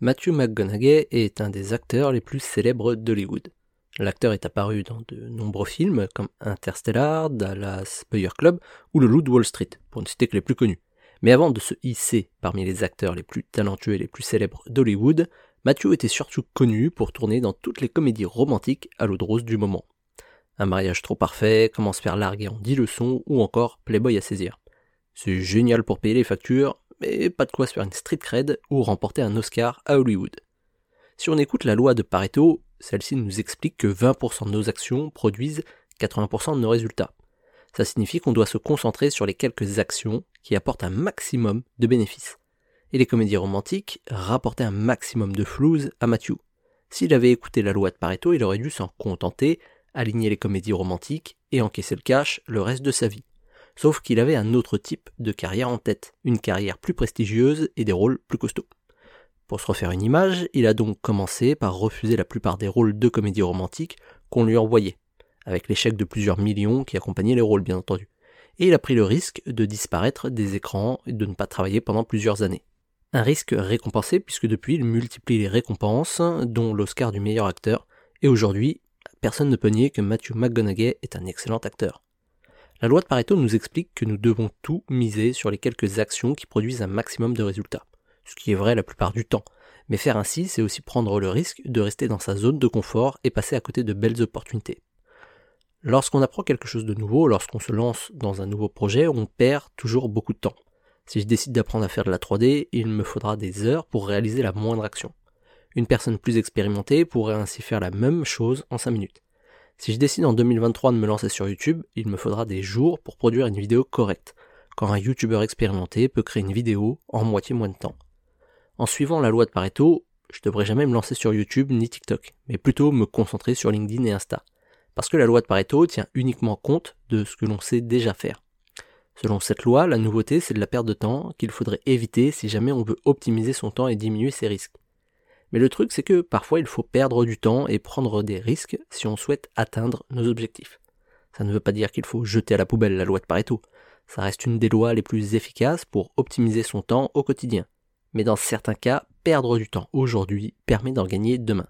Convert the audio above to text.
Matthew McConaughey est un des acteurs les plus célèbres d'Hollywood. L'acteur est apparu dans de nombreux films comme Interstellar, Dallas Buyer Club ou Le Loup de Wall Street, pour ne citer que les plus connus. Mais avant de se hisser parmi les acteurs les plus talentueux et les plus célèbres d'Hollywood, Matthew était surtout connu pour tourner dans toutes les comédies romantiques à l'eau de rose du moment. Un mariage trop parfait, comment se faire larguer en 10 leçons ou encore Playboy à saisir. C'est génial pour payer les factures, mais pas de quoi se faire une street cred ou remporter un Oscar à Hollywood. Si on écoute la loi de Pareto, celle-ci nous explique que 20% de nos actions produisent 80% de nos résultats. Ça signifie qu'on doit se concentrer sur les quelques actions qui apportent un maximum de bénéfices. Et les comédies romantiques rapportaient un maximum de flouze à Matthew. S'il avait écouté la loi de Pareto, il aurait dû s'en contenter, aligner les comédies romantiques et encaisser le cash le reste de sa vie sauf qu'il avait un autre type de carrière en tête, une carrière plus prestigieuse et des rôles plus costauds. Pour se refaire une image, il a donc commencé par refuser la plupart des rôles de comédie romantique qu'on lui envoyait, avec l'échec de plusieurs millions qui accompagnaient les rôles bien entendu. Et il a pris le risque de disparaître des écrans et de ne pas travailler pendant plusieurs années. Un risque récompensé puisque depuis il multiplie les récompenses, dont l'Oscar du meilleur acteur, et aujourd'hui, personne ne peut nier que Matthew McGonaghy est un excellent acteur. La loi de Pareto nous explique que nous devons tout miser sur les quelques actions qui produisent un maximum de résultats, ce qui est vrai la plupart du temps. Mais faire ainsi, c'est aussi prendre le risque de rester dans sa zone de confort et passer à côté de belles opportunités. Lorsqu'on apprend quelque chose de nouveau, lorsqu'on se lance dans un nouveau projet, on perd toujours beaucoup de temps. Si je décide d'apprendre à faire de la 3D, il me faudra des heures pour réaliser la moindre action. Une personne plus expérimentée pourrait ainsi faire la même chose en 5 minutes. Si je décide en 2023 de me lancer sur YouTube, il me faudra des jours pour produire une vidéo correcte, quand un YouTuber expérimenté peut créer une vidéo en moitié moins de temps. En suivant la loi de Pareto, je devrais jamais me lancer sur YouTube ni TikTok, mais plutôt me concentrer sur LinkedIn et Insta. Parce que la loi de Pareto tient uniquement compte de ce que l'on sait déjà faire. Selon cette loi, la nouveauté, c'est de la perte de temps qu'il faudrait éviter si jamais on veut optimiser son temps et diminuer ses risques. Mais le truc, c'est que parfois il faut perdre du temps et prendre des risques si on souhaite atteindre nos objectifs. Ça ne veut pas dire qu'il faut jeter à la poubelle la loi de Pareto. Ça reste une des lois les plus efficaces pour optimiser son temps au quotidien. Mais dans certains cas, perdre du temps aujourd'hui permet d'en gagner demain.